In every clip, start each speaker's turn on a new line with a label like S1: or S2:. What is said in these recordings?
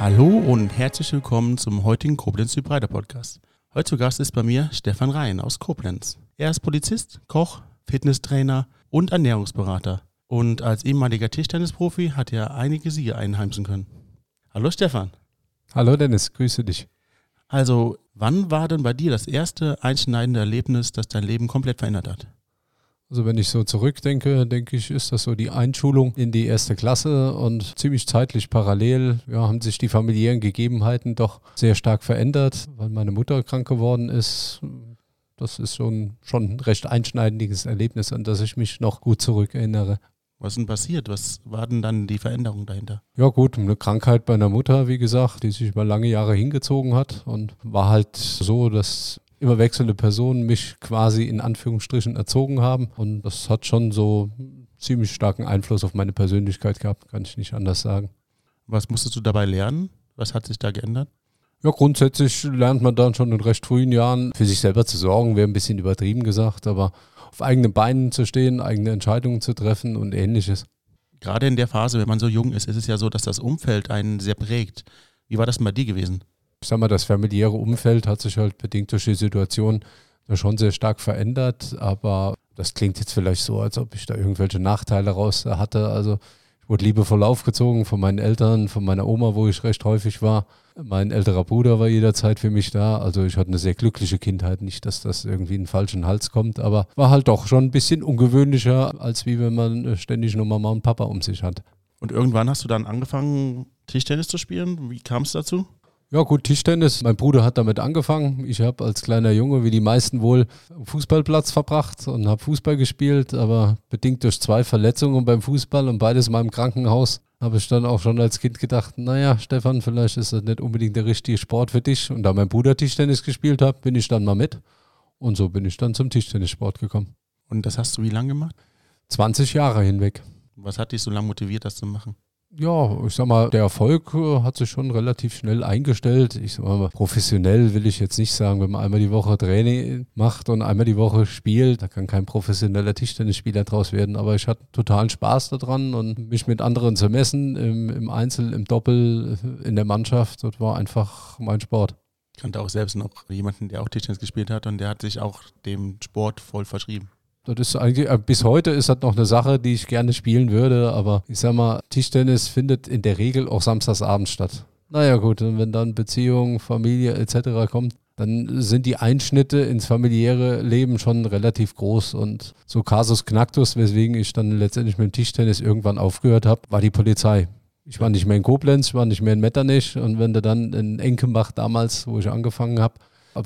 S1: Hallo und herzlich willkommen zum heutigen Koblenz Hybrider Podcast. Heute zu Gast ist bei mir Stefan Rhein aus Koblenz. Er ist Polizist, Koch, Fitnesstrainer und Ernährungsberater. Und als ehemaliger Tischtennisprofi hat er einige Siege einheimsen können. Hallo Stefan.
S2: Hallo Dennis, grüße dich.
S1: Also, wann war denn bei dir das erste einschneidende Erlebnis, das dein Leben komplett verändert hat?
S2: Also wenn ich so zurückdenke, denke ich, ist das so die Einschulung in die erste Klasse und ziemlich zeitlich parallel ja, haben sich die familiären Gegebenheiten doch sehr stark verändert, weil meine Mutter krank geworden ist. Das ist schon, schon ein recht einschneidendes Erlebnis, an das ich mich noch gut zurückerinnere.
S1: Was ist denn passiert? Was war denn dann die Veränderung dahinter?
S2: Ja gut, eine Krankheit bei einer Mutter, wie gesagt, die sich über lange Jahre hingezogen hat und war halt so, dass immer wechselnde Personen mich quasi in Anführungsstrichen erzogen haben. Und das hat schon so ziemlich starken Einfluss auf meine Persönlichkeit gehabt, kann ich nicht anders sagen.
S1: Was musstest du dabei lernen? Was hat sich da geändert?
S2: Ja, grundsätzlich lernt man dann schon in recht frühen Jahren für sich selber zu sorgen, wäre ein bisschen übertrieben gesagt, aber auf eigenen Beinen zu stehen, eigene Entscheidungen zu treffen und ähnliches.
S1: Gerade in der Phase, wenn man so jung ist, ist es ja so, dass das Umfeld einen sehr prägt. Wie war das denn bei dir gewesen?
S2: Ich sag mal, das familiäre Umfeld hat sich halt bedingt durch die Situation schon sehr stark verändert, aber das klingt jetzt vielleicht so, als ob ich da irgendwelche Nachteile raus hatte. Also ich wurde liebevoll aufgezogen von meinen Eltern, von meiner Oma, wo ich recht häufig war. Mein älterer Bruder war jederzeit für mich da. Also ich hatte eine sehr glückliche Kindheit. Nicht, dass das irgendwie in den falschen Hals kommt, aber war halt doch schon ein bisschen ungewöhnlicher, als wie wenn man ständig nur Mama und Papa um sich hat.
S1: Und irgendwann hast du dann angefangen, Tischtennis zu spielen. Wie kam es dazu?
S2: Ja, gut, Tischtennis. Mein Bruder hat damit angefangen. Ich habe als kleiner Junge, wie die meisten wohl, Fußballplatz verbracht und habe Fußball gespielt, aber bedingt durch zwei Verletzungen beim Fußball und beides mal im Krankenhaus habe ich dann auch schon als Kind gedacht, naja, Stefan, vielleicht ist das nicht unbedingt der richtige Sport für dich. Und da mein Bruder Tischtennis gespielt hat, bin ich dann mal mit. Und so bin ich dann zum Tischtennissport gekommen.
S1: Und das hast du wie lange gemacht?
S2: 20 Jahre hinweg.
S1: Was hat dich so lange motiviert, das zu machen?
S2: Ja, ich sag mal, der Erfolg äh, hat sich schon relativ schnell eingestellt. Ich sag mal, professionell will ich jetzt nicht sagen, wenn man einmal die Woche Training macht und einmal die Woche spielt, da kann kein professioneller Tischtennisspieler draus werden. Aber ich hatte totalen Spaß daran und mich mit anderen zu messen, im, im Einzel, im Doppel, in der Mannschaft, das war einfach mein Sport.
S1: Ich kannte auch selbst noch jemanden, der auch Tischtennis gespielt hat und der hat sich auch dem Sport voll verschrieben.
S2: Das ist eigentlich, äh, bis heute ist das noch eine Sache, die ich gerne spielen würde, aber ich sag mal, Tischtennis findet in der Regel auch samstagsabends statt. Naja gut, und wenn dann Beziehung, Familie etc. kommt, dann sind die Einschnitte ins familiäre Leben schon relativ groß und so Casus Knactus, weswegen ich dann letztendlich mit dem Tischtennis irgendwann aufgehört habe, war die Polizei. Ich war nicht mehr in Koblenz, ich war nicht mehr in Metternich und wenn du dann in Enkembach damals, wo ich angefangen habe,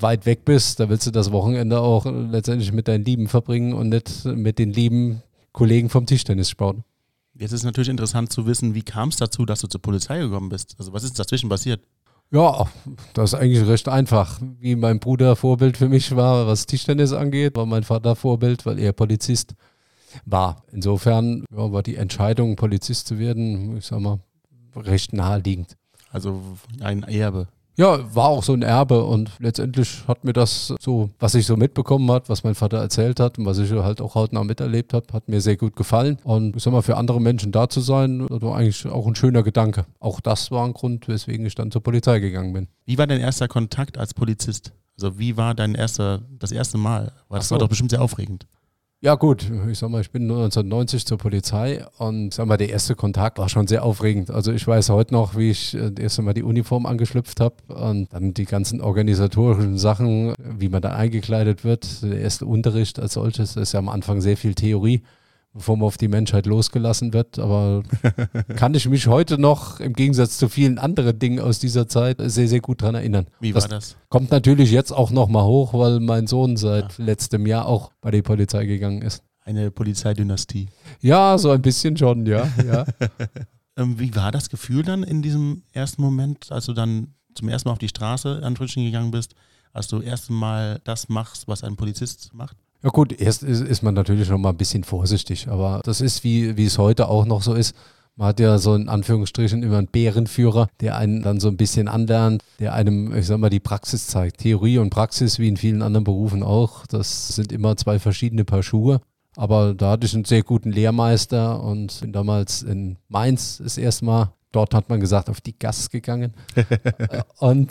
S2: weit weg bist, da willst du das Wochenende auch letztendlich mit deinen Lieben verbringen und nicht mit den lieben Kollegen vom Tischtennissport.
S1: Jetzt ist natürlich interessant zu wissen, wie kam es dazu, dass du zur Polizei gekommen bist? Also was ist dazwischen passiert?
S2: Ja, das ist eigentlich recht einfach. Wie mein Bruder Vorbild für mich war, was Tischtennis angeht, war mein Vater Vorbild, weil er Polizist war. Insofern ja, war die Entscheidung, Polizist zu werden, ich sag mal, recht naheliegend.
S1: Also ein Erbe.
S2: Ja, war auch so ein Erbe und letztendlich hat mir das so, was ich so mitbekommen hat, was mein Vater erzählt hat und was ich halt auch hautnah miterlebt habe, hat mir sehr gut gefallen. Und ich sag mal, für andere Menschen da zu sein, das war eigentlich auch ein schöner Gedanke. Auch das war ein Grund, weswegen ich dann zur Polizei gegangen bin.
S1: Wie war dein erster Kontakt als Polizist? Also wie war dein erster, das erste Mal? Das so. war doch bestimmt sehr aufregend.
S2: Ja gut, ich sag mal, ich bin 1990 zur Polizei und sag mal, der erste Kontakt war schon sehr aufregend. Also ich weiß heute noch, wie ich äh, das erste Mal die Uniform angeschlüpft habe und dann die ganzen organisatorischen Sachen, wie man da eingekleidet wird. Der erste Unterricht als solches ist ja am Anfang sehr viel Theorie bevor man auf die Menschheit losgelassen wird. Aber kann ich mich heute noch, im Gegensatz zu vielen anderen Dingen aus dieser Zeit, sehr, sehr gut daran erinnern.
S1: Wie war das? das?
S2: Kommt natürlich jetzt auch nochmal hoch, weil mein Sohn seit ja. letztem Jahr auch bei der Polizei gegangen ist.
S1: Eine Polizeidynastie.
S2: Ja, so ein bisschen schon, ja. ja.
S1: Ähm, wie war das Gefühl dann in diesem ersten Moment, als du dann zum ersten Mal auf die Straße an gegangen bist, als du erst Mal das machst, was ein Polizist macht?
S2: Ja gut, erst ist, ist man natürlich noch mal ein bisschen vorsichtig, aber das ist, wie, wie es heute auch noch so ist. Man hat ja so in Anführungsstrichen immer einen Bärenführer, der einen dann so ein bisschen anlernt, der einem, ich sag mal, die Praxis zeigt. Theorie und Praxis, wie in vielen anderen Berufen auch, das sind immer zwei verschiedene Paar Schuhe. Aber da hatte ich einen sehr guten Lehrmeister und bin damals in Mainz das erste Mal dort hat man gesagt, auf die Gas gegangen. und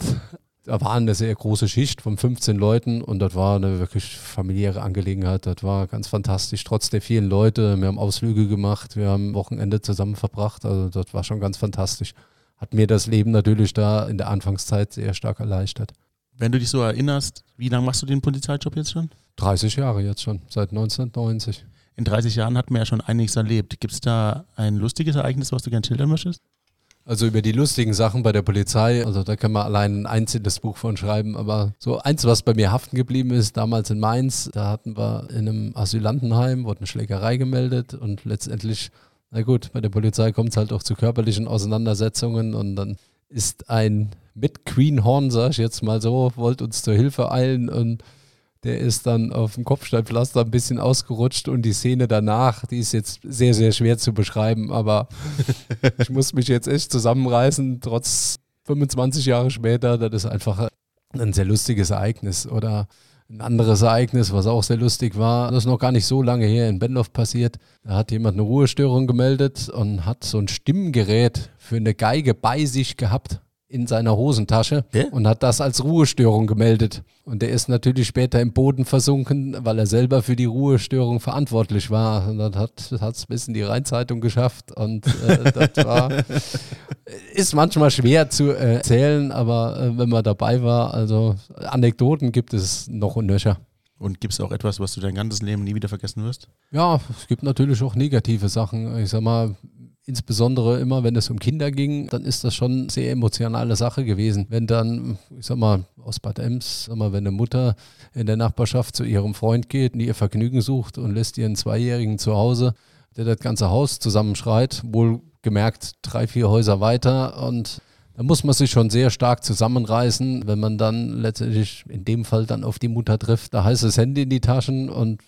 S2: da war eine sehr große Schicht von 15 Leuten und das war eine wirklich familiäre Angelegenheit. Das war ganz fantastisch, trotz der vielen Leute. Wir haben Ausflüge gemacht, wir haben Wochenende zusammen verbracht. Also das war schon ganz fantastisch. Hat mir das Leben natürlich da in der Anfangszeit sehr stark erleichtert.
S1: Wenn du dich so erinnerst, wie lange machst du den Polizeijob jetzt schon?
S2: 30 Jahre jetzt schon, seit 1990.
S1: In 30 Jahren hat man ja schon einiges erlebt. Gibt es da ein lustiges Ereignis, was du gerne schildern möchtest?
S2: Also über die lustigen Sachen bei der Polizei, also da kann man allein ein einzelnes Buch von schreiben, aber so eins, was bei mir haften geblieben ist, damals in Mainz, da hatten wir in einem Asylantenheim, wurde eine Schlägerei gemeldet und letztendlich, na gut, bei der Polizei kommt es halt auch zu körperlichen Auseinandersetzungen und dann ist ein mit Queenhorn, sag ich jetzt mal so, wollte uns zur Hilfe eilen und der ist dann auf dem Kopfsteinpflaster ein bisschen ausgerutscht und die Szene danach, die ist jetzt sehr, sehr schwer zu beschreiben, aber ich muss mich jetzt echt zusammenreißen, trotz 25 Jahre später, das ist einfach ein sehr lustiges Ereignis. Oder ein anderes Ereignis, was auch sehr lustig war, das ist noch gar nicht so lange her in Benloff passiert. Da hat jemand eine Ruhestörung gemeldet und hat so ein Stimmgerät für eine Geige bei sich gehabt in seiner Hosentasche
S1: Ja?
S2: und hat das als Ruhestörung gemeldet. Und der ist natürlich später im Boden versunken, weil er selber für die Ruhestörung verantwortlich war. Und das hat es bis in die Rheinzeitung geschafft. Und äh, das war, ist manchmal schwer zu äh, erzählen, aber äh, wenn man dabei war, also Anekdoten gibt es noch und nöcher.
S1: Und gibt es auch etwas, was du dein ganzes Leben nie wieder vergessen wirst?
S2: Ja, es gibt natürlich auch negative Sachen. Ich sag mal, insbesondere immer, wenn es um Kinder ging, dann ist das schon eine sehr emotionale Sache gewesen. Wenn dann, ich sag mal, aus Bad Ems, sag mal, wenn eine Mutter in der Nachbarschaft zu ihrem Freund geht und ihr Vergnügen sucht und lässt ihren Zweijährigen zu Hause, der das ganze Haus zusammenschreit, wohl gemerkt drei, vier Häuser weiter und da muss man sich schon sehr stark zusammenreißen, wenn man dann letztendlich in dem Fall dann auf die Mutter trifft. Da heißt es Hände in die Taschen und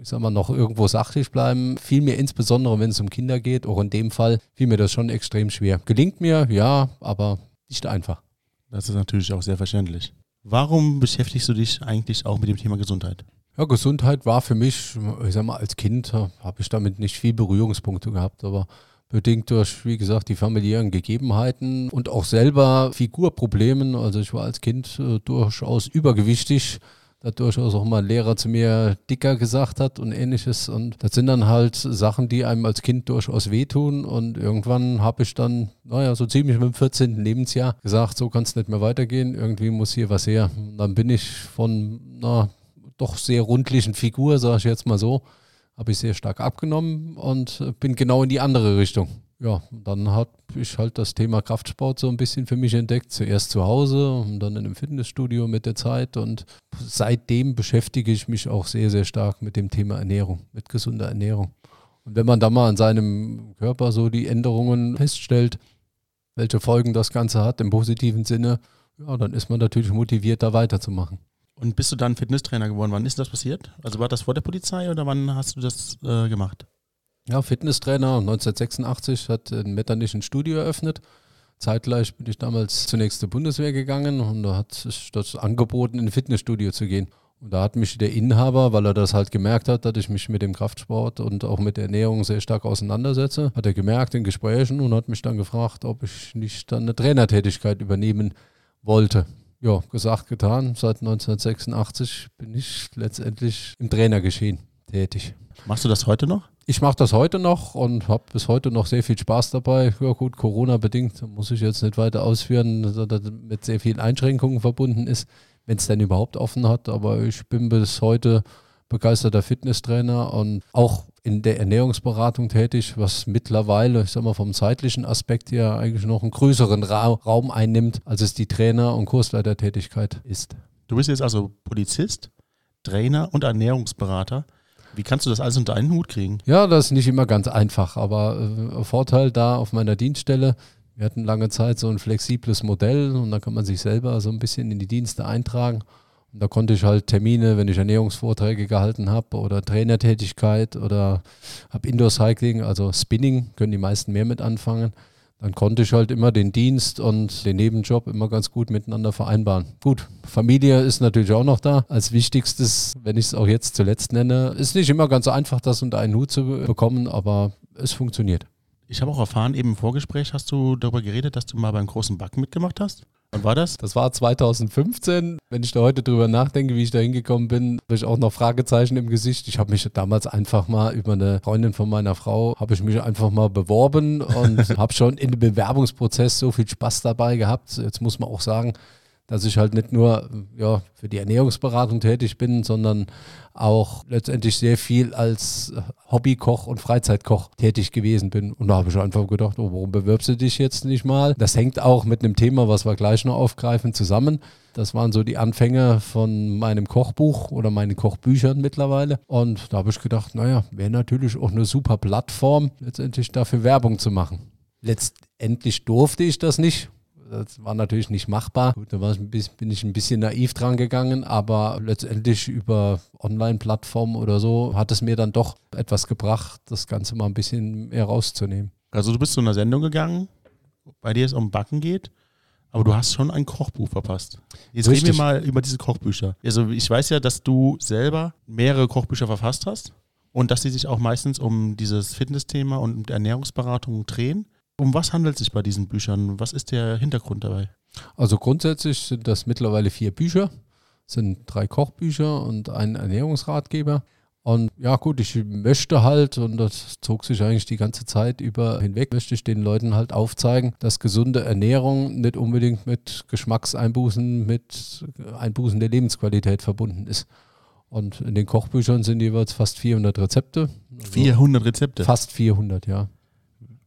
S2: ich sag mal, noch irgendwo sachlich bleiben. Fiel mir insbesondere, wenn es um Kinder geht, auch in dem Fall, fiel mir das schon extrem schwer. Gelingt mir, ja, aber nicht einfach.
S1: Das ist natürlich auch sehr verständlich. Warum beschäftigst du dich eigentlich auch mit dem Thema Gesundheit?
S2: Ja, Gesundheit war für mich, ich sag mal, als Kind äh, habe ich damit nicht viel Berührungspunkte gehabt, aber bedingt durch, wie gesagt, die familiären Gegebenheiten und auch selber Figurproblemen. Also ich war als Kind äh, durchaus übergewichtig, da durchaus auch mal ein Lehrer zu mir dicker gesagt hat und ähnliches. Und das sind dann halt Sachen, die einem als Kind durchaus wehtun. Und irgendwann habe ich dann, naja, so ziemlich mit dem 14. Lebensjahr gesagt, so kann es nicht mehr weitergehen. Irgendwie muss hier was her. Und dann bin ich von einer doch sehr rundlichen Figur, sage ich jetzt mal so, habe ich sehr stark abgenommen und bin genau in die andere Richtung. Ja, dann habe ich halt das Thema Kraftsport so ein bisschen für mich entdeckt. Zuerst zu Hause und dann in einem Fitnessstudio mit der Zeit. Und seitdem beschäftige ich mich auch sehr, sehr stark mit dem Thema Ernährung, mit gesunder Ernährung. Und wenn man da mal an seinem Körper so die Änderungen feststellt, welche Folgen das Ganze hat im positiven Sinne, ja, dann ist man natürlich motiviert, da weiterzumachen.
S1: Und bist du dann Fitnesstrainer geworden? Wann ist das passiert? Also war das vor der Polizei oder wann hast du das äh, gemacht?
S2: Ja, Fitnesstrainer 1986 hat ein Metternich ein Studio eröffnet. Zeitgleich bin ich damals zunächst zur Bundeswehr gegangen und da hat sich das angeboten, in ein Fitnessstudio zu gehen. Und da hat mich der Inhaber, weil er das halt gemerkt hat, dass ich mich mit dem Kraftsport und auch mit der Ernährung sehr stark auseinandersetze, hat er gemerkt in Gesprächen und hat mich dann gefragt, ob ich nicht dann eine Trainertätigkeit übernehmen wollte. Ja, gesagt, getan. Seit 1986 bin ich letztendlich im Trainergeschehen tätig.
S1: Machst du das heute noch?
S2: Ich mache das heute noch und habe bis heute noch sehr viel Spaß dabei. Ja gut, Corona-bedingt muss ich jetzt nicht weiter ausführen, dass das mit sehr vielen Einschränkungen verbunden ist, wenn es denn überhaupt offen hat. Aber ich bin bis heute begeisterter Fitnesstrainer und auch in der Ernährungsberatung tätig, was mittlerweile, ich sag mal, vom zeitlichen Aspekt her eigentlich noch einen größeren Ra Raum einnimmt, als es die Trainer- und Kursleitertätigkeit ist.
S1: Du bist jetzt also Polizist, Trainer und Ernährungsberater. Wie kannst du das alles unter einen Hut kriegen?
S2: Ja, das ist nicht immer ganz einfach, aber äh, Vorteil da auf meiner Dienststelle, wir hatten lange Zeit so ein flexibles Modell und da kann man sich selber so ein bisschen in die Dienste eintragen. Und da konnte ich halt Termine, wenn ich Ernährungsvorträge gehalten habe oder Trainertätigkeit oder habe Indoor-Cycling, also Spinning, können die meisten mehr mit anfangen. Dann konnte ich halt immer den Dienst und den Nebenjob immer ganz gut miteinander vereinbaren. Gut, Familie ist natürlich auch noch da als wichtigstes, wenn ich es auch jetzt zuletzt nenne. Ist nicht immer ganz einfach, das unter einen Hut zu bekommen, aber es funktioniert.
S1: Ich habe auch erfahren, eben im Vorgespräch hast du darüber geredet, dass du mal beim großen Backen mitgemacht hast. Wann war das?
S2: Das war 2015. Wenn ich da heute drüber nachdenke, wie ich da hingekommen bin, habe ich auch noch Fragezeichen im Gesicht. Ich habe mich damals einfach mal über eine Freundin von meiner Frau, habe ich mich einfach mal beworben und habe schon in dem Bewerbungsprozess so viel Spaß dabei gehabt. Jetzt muss man auch sagen, dass ich halt nicht nur ja, für die Ernährungsberatung tätig bin, sondern auch letztendlich sehr viel als Hobbykoch und Freizeitkoch tätig gewesen bin. Und da habe ich einfach gedacht, oh, warum bewirbst du dich jetzt nicht mal? Das hängt auch mit einem Thema, was wir gleich noch aufgreifen, zusammen. Das waren so die Anfänge von meinem Kochbuch oder meinen Kochbüchern mittlerweile. Und da habe ich gedacht, naja, wäre natürlich auch eine super Plattform, letztendlich dafür Werbung zu machen. Letztendlich durfte ich das nicht, das war natürlich nicht machbar. Gut, da bin ich ein bisschen naiv dran gegangen, aber letztendlich über Online-Plattformen oder so hat es mir dann doch etwas gebracht, das Ganze mal ein bisschen mehr rauszunehmen.
S1: Also du bist zu einer Sendung gegangen, bei der es um Backen geht, aber du hast schon ein Kochbuch verpasst. Jetzt Richtig. reden wir mal über diese Kochbücher. Also ich weiß ja, dass du selber mehrere Kochbücher verfasst hast und dass sie sich auch meistens um dieses Fitnessthema und um Ernährungsberatung drehen. Um was handelt es sich bei diesen Büchern? Was ist der Hintergrund dabei?
S2: Also grundsätzlich sind das mittlerweile vier Bücher, sind drei Kochbücher und ein Ernährungsratgeber. Und ja gut, ich möchte halt, und das zog sich eigentlich die ganze Zeit über hinweg, möchte ich den Leuten halt aufzeigen, dass gesunde Ernährung nicht unbedingt mit Geschmackseinbußen, mit Einbußen der Lebensqualität verbunden ist. Und in den Kochbüchern sind jeweils fast 400 Rezepte.
S1: 400 Rezepte?
S2: Fast 400, ja.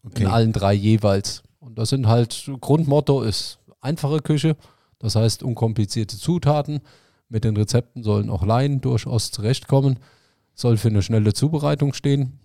S2: Okay. In allen drei jeweils. Und das sind halt, Grundmotto ist einfache Küche, das heißt unkomplizierte Zutaten. Mit den Rezepten sollen auch Laien durchaus zurechtkommen. Soll für eine schnelle Zubereitung stehen.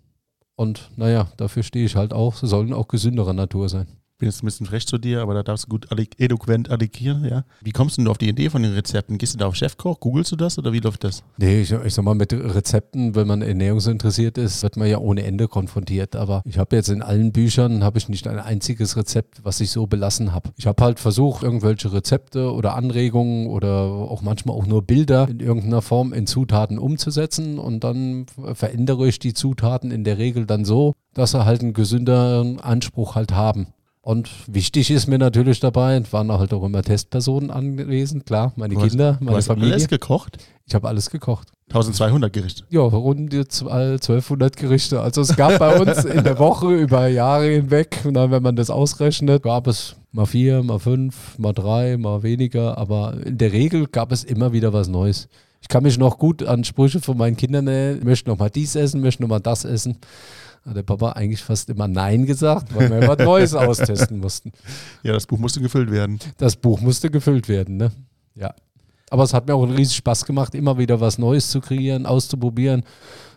S2: Und naja, dafür stehe ich halt auch. Sie sollen auch gesünderer Natur sein
S1: bin jetzt ein bisschen frech zu dir, aber da darfst du gut eloquent addigieren, ja. Wie kommst du denn auf die Idee von den Rezepten? Gehst du da auf Chefkoch, googelst du das oder wie läuft das?
S2: Nee, ich, ich sag mal, mit Rezepten, wenn man ernährungsinteressiert ist, wird man ja ohne Ende konfrontiert. Aber ich habe jetzt in allen Büchern, habe ich nicht ein einziges Rezept, was ich so belassen habe. Ich habe halt versucht, irgendwelche Rezepte oder Anregungen oder auch manchmal auch nur Bilder in irgendeiner Form in Zutaten umzusetzen und dann verändere ich die Zutaten in der Regel dann so, dass sie halt einen gesünderen Anspruch halt haben. Und wichtig ist mir natürlich dabei, waren halt auch immer Testpersonen anwesend, klar, meine du Kinder, meine
S1: du hast
S2: Familie.
S1: alles gekocht?
S2: Ich habe alles gekocht.
S1: 1200 Gerichte?
S2: Ja, rund 1200 Gerichte. Also es gab bei uns in der Woche über Jahre hinweg, und dann, wenn man das ausrechnet, gab es mal vier, mal fünf, mal drei, mal weniger, aber in der Regel gab es immer wieder was Neues. Ich kann mich noch gut an Sprüche von meinen Kindern erinnern, ich möchte noch mal dies essen, möchte noch mal das essen hat der Papa eigentlich fast immer Nein gesagt, weil wir was Neues austesten mussten.
S1: Ja, das Buch musste gefüllt werden.
S2: Das Buch musste gefüllt werden, ne? Ja. Aber es hat mir auch einen riesen Spaß gemacht, immer wieder was Neues zu kreieren, auszuprobieren.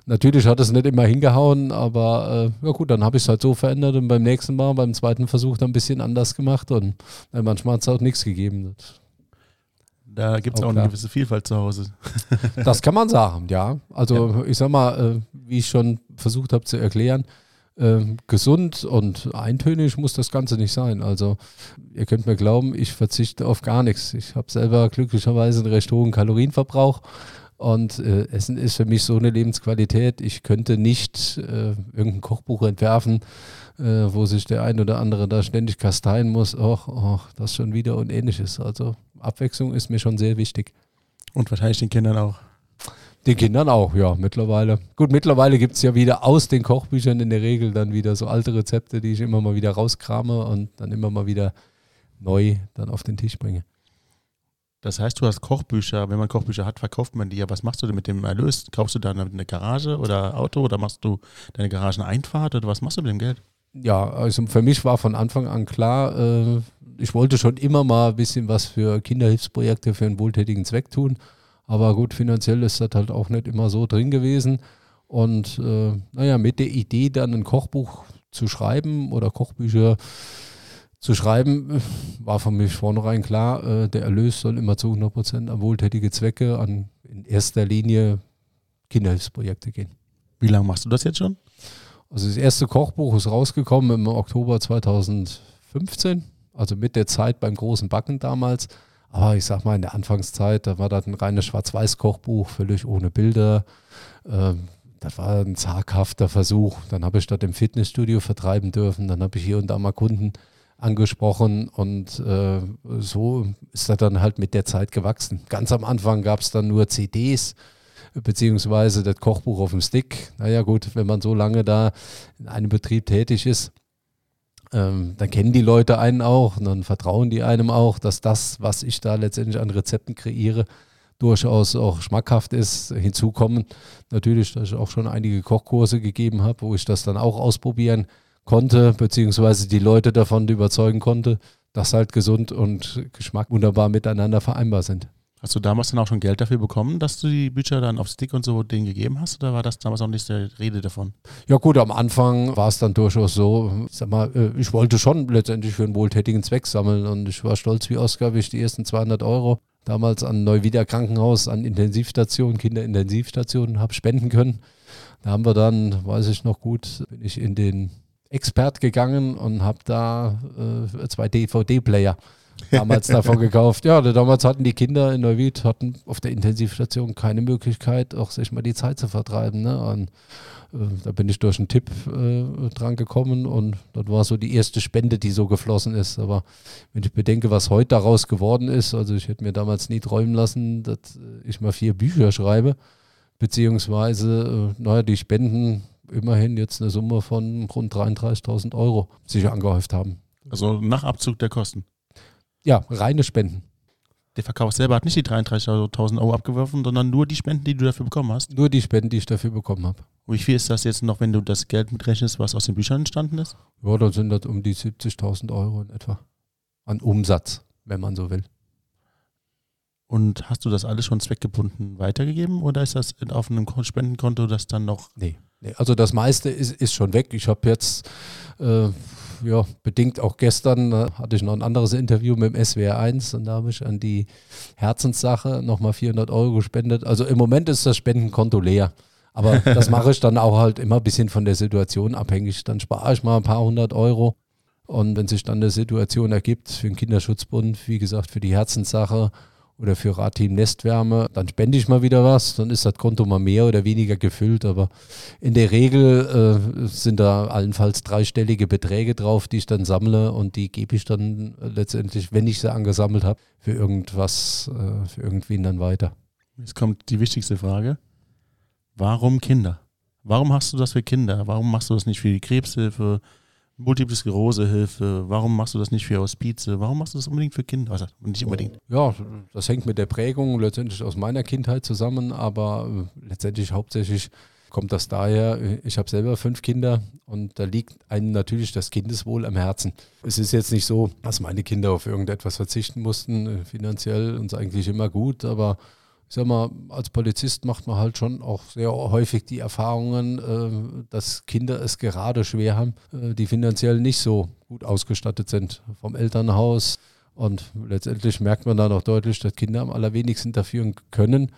S2: Natürlich hat es nicht immer hingehauen, aber äh, ja gut, dann habe ich es halt so verändert und beim nächsten Mal, beim zweiten Versuch dann ein bisschen anders gemacht und äh, manchmal hat es auch nichts gegeben. Das
S1: da gibt es auch, auch eine gewisse Vielfalt zu Hause.
S2: das kann man sagen, ja. Also ja. ich sag mal, äh, wie ich schon versucht habe zu erklären, äh, gesund und eintönig muss das Ganze nicht sein. Also ihr könnt mir glauben, ich verzichte auf gar nichts. Ich habe selber glücklicherweise einen recht hohen Kalorienverbrauch. Und äh, Essen ist für mich so eine Lebensqualität. Ich könnte nicht äh, irgendein Kochbuch entwerfen, äh, wo sich der ein oder andere da ständig kasteien muss. Ach, ach, das schon wieder und ähnliches. Also Abwechslung ist mir schon sehr wichtig.
S1: Und wahrscheinlich den Kindern auch.
S2: Den Kindern auch, ja, mittlerweile. Gut, mittlerweile gibt es ja wieder aus den Kochbüchern in der Regel dann wieder so alte Rezepte, die ich immer mal wieder rauskrame und dann immer mal wieder neu dann auf den Tisch bringe.
S1: Das heißt, du hast Kochbücher. Wenn man Kochbücher hat, verkauft man die. Ja, was machst du denn mit dem Erlös? Kaufst du dann eine Garage oder Auto oder machst du deine Garageneinfahrt oder was machst du mit dem Geld?
S2: Ja, also für mich war von Anfang an klar, äh, ich wollte schon immer mal ein bisschen was für Kinderhilfsprojekte für einen wohltätigen Zweck tun. Aber gut, finanziell ist das halt auch nicht immer so drin gewesen. Und äh, naja, mit der Idee dann ein Kochbuch zu schreiben oder Kochbücher zu schreiben, war für mich vornherein klar, äh, der Erlös soll immer zu 100 Prozent an wohltätige Zwecke, an in erster Linie Kinderhilfsprojekte gehen.
S1: Wie lange machst du das jetzt schon?
S2: Also das erste Kochbuch ist rausgekommen im Oktober 2015 also mit der Zeit beim großen Backen damals. Aber ich sag mal, in der Anfangszeit, da war das ein reines Schwarz-Weiß-Kochbuch, völlig ohne Bilder. Ähm, das war ein zaghafter Versuch. Dann habe ich dort im Fitnessstudio vertreiben dürfen. Dann habe ich hier und da mal Kunden angesprochen und äh, so ist das dann halt mit der Zeit gewachsen. Ganz am Anfang gab es dann nur CDs beziehungsweise das Kochbuch auf dem Stick. Naja gut, wenn man so lange da in einem Betrieb tätig ist, ähm, dann kennen die Leute einen auch und dann vertrauen die einem auch, dass das, was ich da letztendlich an Rezepten kreiere, durchaus auch schmackhaft ist. Hinzukommen natürlich, dass ich auch schon einige Kochkurse gegeben habe, wo ich das dann auch ausprobieren konnte, beziehungsweise die Leute davon überzeugen konnte, dass halt gesund und Geschmack wunderbar miteinander vereinbar sind.
S1: Hast du damals dann auch schon Geld dafür bekommen, dass du die Bücher dann auf Stick und so denen gegeben hast? Oder war das damals auch nicht der Rede davon?
S2: Ja gut, am Anfang war es dann durchaus so, sag mal, äh, ich wollte schon letztendlich für einen wohltätigen Zweck sammeln und ich war stolz wie Oskar, wie ich die ersten 200 Euro damals an Neuwieder Krankenhaus, an Intensivstationen, Kinderintensivstationen habe spenden können. Da haben wir dann, weiß ich noch gut, bin ich in den Expert gegangen und habe da äh, zwei DVD-Player damals davon gekauft. Ja, damals hatten die Kinder in Neuwied hatten auf der Intensivstation keine Möglichkeit, auch sich mal die Zeit zu vertreiben. Ne? Und, äh, da bin ich durch einen Tipp äh, dran gekommen und das war so die erste Spende, die so geflossen ist. Aber wenn ich bedenke, was heute daraus geworden ist, also ich hätte mir damals nie träumen lassen, dass ich mal vier Bücher schreibe, beziehungsweise, äh, naja, die Spenden immerhin jetzt eine Summe von rund 33.000 Euro sich angehäuft haben.
S1: Also nach Abzug der Kosten?
S2: Ja, reine Spenden.
S1: Der Verkauf selber hat nicht die 33.000 Euro abgeworfen, sondern nur die Spenden, die du dafür bekommen hast?
S2: Nur die Spenden, die ich dafür bekommen habe.
S1: Wie viel ist das jetzt noch, wenn du das Geld mitrechnest, was aus den Büchern entstanden ist?
S2: Ja, dann sind das um die 70.000 Euro in etwa. An Umsatz, wenn man so will.
S1: Und hast du das alles schon zweckgebunden weitergegeben oder ist das auf einem Spendenkonto, das dann noch.
S2: Nee, nee also das meiste ist, ist schon weg. Ich habe jetzt äh, ja, bedingt auch gestern äh, hatte ich noch ein anderes Interview mit dem SWR 1 und da habe ich an die Herzenssache nochmal 400 Euro gespendet. Also im Moment ist das Spendenkonto leer. Aber das mache ich dann auch halt immer ein bisschen von der Situation abhängig. Dann spare ich mal ein paar hundert Euro. Und wenn sich dann eine Situation ergibt für den Kinderschutzbund, wie gesagt, für die Herzenssache oder für Radteam Nestwärme, dann spende ich mal wieder was, dann ist das Konto mal mehr oder weniger gefüllt, aber in der Regel äh, sind da allenfalls dreistellige Beträge drauf, die ich dann sammle und die gebe ich dann letztendlich, wenn ich sie angesammelt habe, für irgendwas, äh, für irgendwen dann weiter.
S1: Jetzt kommt die wichtigste Frage. Warum Kinder? Warum hast du das für Kinder? Warum machst du das nicht für die Krebshilfe, Multiple Sklerosehilfe, warum machst du das nicht für Hospize? Warum machst du das unbedingt für Kinder? Also nicht unbedingt.
S2: Ja, das hängt mit der Prägung letztendlich aus meiner Kindheit zusammen, aber äh, letztendlich hauptsächlich kommt das daher, ich habe selber fünf Kinder und da liegt einem natürlich das Kindeswohl am Herzen. Es ist jetzt nicht so, dass meine Kinder auf irgendetwas verzichten mussten, äh, finanziell uns eigentlich immer gut, aber ich sag mal, als Polizist macht man halt schon auch sehr häufig die Erfahrungen, äh, dass Kinder es gerade schwer haben, äh, die finanziell nicht so gut ausgestattet sind vom Elternhaus. Und letztendlich merkt man dann auch deutlich, dass Kinder am allerwenigsten dafür können,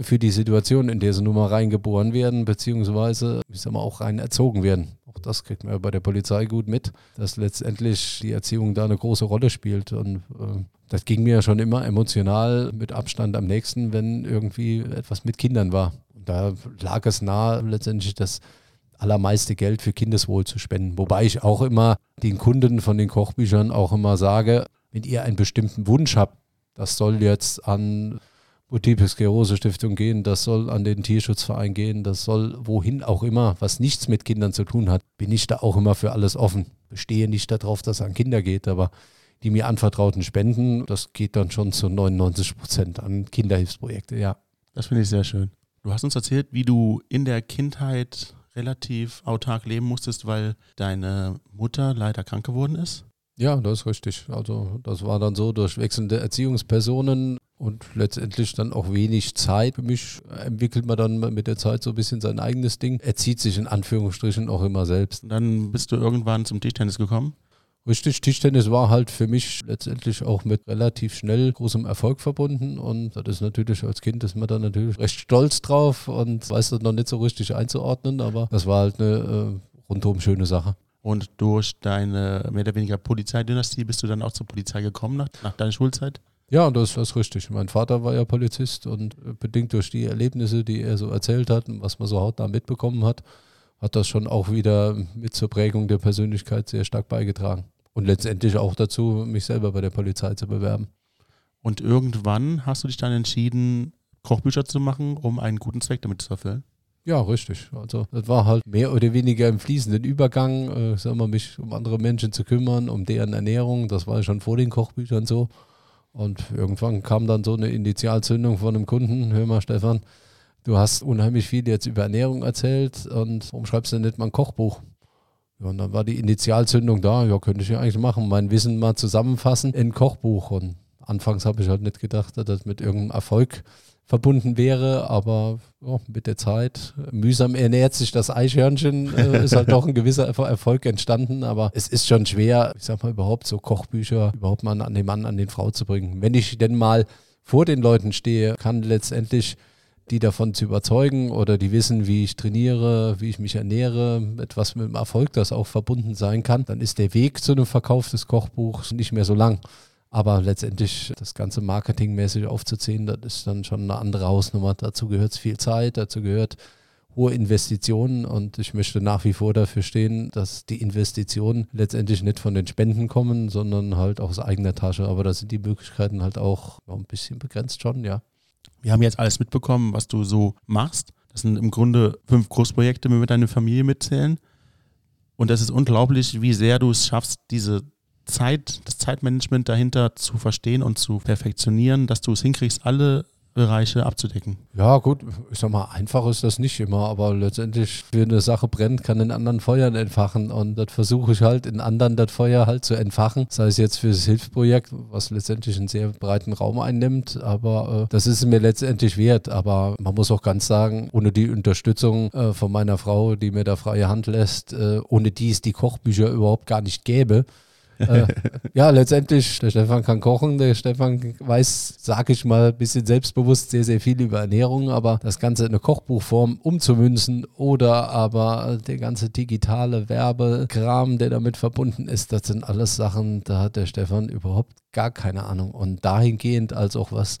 S2: für die Situation, in der sie nun mal reingeboren werden, beziehungsweise, ich sag mal, auch rein erzogen werden. Auch das kriegt man ja bei der Polizei gut mit, dass letztendlich die Erziehung da eine große Rolle spielt. Und äh, das ging mir ja schon immer emotional mit Abstand am nächsten, wenn irgendwie etwas mit Kindern war. Und da lag es nahe, letztendlich das allermeiste Geld für Kindeswohl zu spenden. Wobei ich auch immer den Kunden von den Kochbüchern auch immer sage, wenn ihr einen bestimmten Wunsch habt, das soll jetzt an Multiple Sklerose Stiftung gehen, das soll an den Tierschutzverein gehen, das soll wohin auch immer, was nichts mit Kindern zu tun hat, bin ich da auch immer für alles offen. Bestehe nicht darauf, dass es an Kinder geht, aber die mir anvertrauten Spenden, das geht dann schon zu 99 Prozent an Kinderhilfsprojekte, ja.
S1: Das finde ich sehr schön. Du hast uns erzählt, wie du in der Kindheit relativ autark leben musstest, weil deine Mutter leider krank geworden ist.
S2: Ja, das ist richtig. Also das war dann so durch wechselnde Erziehungspersonen und letztendlich dann auch wenig Zeit. Für mich entwickelt man dann mit der Zeit so ein bisschen sein eigenes Ding. Er zieht sich in Anführungsstrichen auch immer selbst.
S1: Und dann bist du irgendwann zum Tischtennis gekommen?
S2: Richtig, Tischtennis war halt für mich letztendlich auch mit relativ schnell großem Erfolg verbunden und das ist natürlich als Kind ist man da natürlich recht stolz drauf und weiß das noch nicht so richtig einzuordnen, aber das war halt eine äh, rundum schöne Sache.
S1: Und durch deine mehr oder weniger Polizeidynastie bist du dann auch zur Polizei gekommen nach, nach deiner Schulzeit?
S2: Ja, das, das ist richtig. Mein Vater war ja Polizist und bedingt durch die Erlebnisse, die er so erzählt hat und was man so hautnah mitbekommen hat, hat das schon auch wieder mit zur Prägung der Persönlichkeit sehr stark beigetragen. Und letztendlich auch dazu, mich selber bei der Polizei zu bewerben.
S1: Und irgendwann hast du dich dann entschieden, Kochbücher zu machen, um einen guten Zweck damit zu erfüllen?
S2: Ja, richtig. Also das war halt mehr oder weniger im fließenden Übergang, äh, sagen wir, mich um andere Menschen zu kümmern, um deren Ernährung. Das war schon vor den Kochbüchern so. Und irgendwann kam dann so eine Initialzündung von einem Kunden. Hör mal, Stefan, du hast unheimlich viel jetzt über Ernährung erzählt und warum schreibst du nicht mal ein Kochbuch? Ja, und dann war die Initialzündung da. Ja, könnte ich ja eigentlich machen, mein Wissen mal zusammenfassen in ein Kochbuch. Und anfangs habe ich halt nicht gedacht, dass das mit irgendeinem Erfolg verbunden wäre, aber oh, mit der Zeit, mühsam ernährt sich das Eichhörnchen, äh, ist halt doch ein gewisser Erfolg entstanden, aber es ist schon schwer, ich sag mal überhaupt so Kochbücher überhaupt mal an den Mann, an den Frau zu bringen. Wenn ich denn mal vor den Leuten stehe, kann letztendlich die davon zu überzeugen oder die wissen, wie ich trainiere, wie ich mich ernähre, etwas mit dem Erfolg, das auch verbunden sein kann, dann ist der Weg zu einem Verkauf des Kochbuchs nicht mehr so lang. Aber letztendlich das Ganze marketingmäßig aufzuziehen, das ist dann schon eine andere Hausnummer. Dazu gehört viel Zeit, dazu gehört hohe Investitionen und ich möchte nach wie vor dafür stehen, dass die Investitionen letztendlich nicht von den Spenden kommen, sondern halt aus eigener Tasche. Aber da sind die Möglichkeiten halt auch ein bisschen begrenzt schon, ja.
S1: Wir haben jetzt alles mitbekommen, was du so machst. Das sind im Grunde fünf Großprojekte, wenn wir deine Familie mitzählen. Und es ist unglaublich, wie sehr du es schaffst, diese Zeit, das Zeitmanagement dahinter zu verstehen und zu perfektionieren, dass du es hinkriegst, alle Bereiche abzudecken.
S2: Ja, gut, ich sag mal, einfach ist das nicht immer, aber letztendlich, wenn eine Sache brennt, kann in anderen Feuern entfachen und das versuche ich halt in anderen das Feuer halt zu entfachen, sei es jetzt für das Hilfsprojekt, was letztendlich einen sehr breiten Raum einnimmt, aber äh, das ist mir letztendlich wert, aber man muss auch ganz sagen, ohne die Unterstützung äh, von meiner Frau, die mir da freie Hand lässt, äh, ohne die es die Kochbücher überhaupt gar nicht gäbe, äh, ja, letztendlich, der Stefan kann kochen, der Stefan weiß, sag ich mal, ein bisschen selbstbewusst sehr, sehr viel über Ernährung, aber das Ganze in eine Kochbuchform umzumünzen oder aber der ganze digitale Werbekram, der damit verbunden ist, das sind alles Sachen, da hat der Stefan überhaupt gar keine Ahnung. Und dahingehend als auch was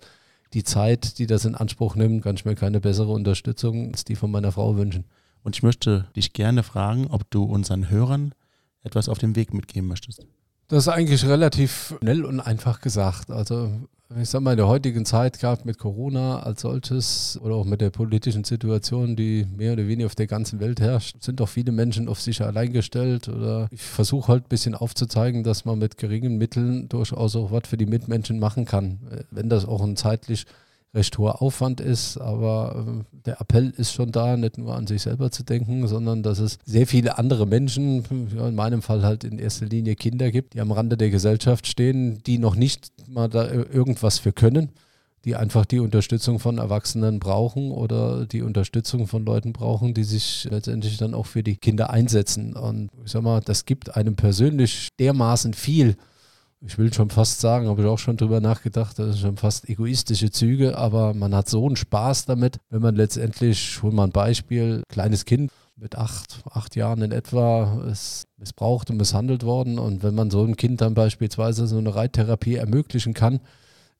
S2: die Zeit, die das in Anspruch nimmt, kann ich mir keine bessere Unterstützung als die von meiner Frau wünschen.
S1: Und ich möchte dich gerne fragen, ob du unseren Hörern etwas auf dem Weg mitgeben möchtest.
S2: Das ist eigentlich relativ schnell und einfach gesagt. Also ich sag mal, in der heutigen Zeit, gerade mit Corona als solches oder auch mit der politischen Situation, die mehr oder weniger auf der ganzen Welt herrscht, sind doch viele Menschen auf sich allein gestellt. Oder ich versuche halt ein bisschen aufzuzeigen, dass man mit geringen Mitteln durchaus auch was für die Mitmenschen machen kann. Wenn das auch ein zeitlich recht hoher Aufwand ist, aber äh, der Appell ist schon da, nicht nur an sich selber zu denken, sondern dass es sehr viele andere Menschen, in meinem Fall halt in erster Linie Kinder gibt, die am Rande der Gesellschaft stehen, die noch nicht mal da irgendwas für können, die einfach die Unterstützung von Erwachsenen brauchen oder die Unterstützung von Leuten brauchen, die sich letztendlich dann auch für die Kinder einsetzen. Und ich sag mal, das gibt einem persönlich dermaßen viel, ich will schon fast sagen, habe ich auch schon drüber nachgedacht, das sind schon fast egoistische Züge, aber man hat so einen Spaß damit, wenn man letztendlich, hol mal ein Beispiel, kleines Kind mit acht, acht Jahren in etwa ist missbraucht und misshandelt worden und wenn man so einem Kind dann beispielsweise so eine Reittherapie ermöglichen kann,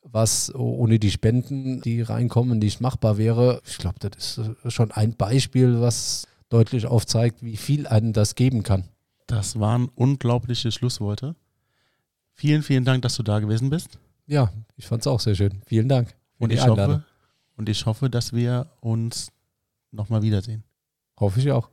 S2: was ohne die Spenden, die reinkommen, nicht machbar wäre, ich glaube, das ist schon ein Beispiel, was deutlich aufzeigt, wie viel einem das geben kann.
S1: Das waren unglaubliche Schlussworte. Vielen, vielen Dank, dass du da gewesen bist.
S2: Ja, ich fand es auch sehr schön. Vielen Dank.
S1: Und ich, hoffe, und ich hoffe, dass wir uns nochmal wiedersehen.
S2: Hoffe ich auch.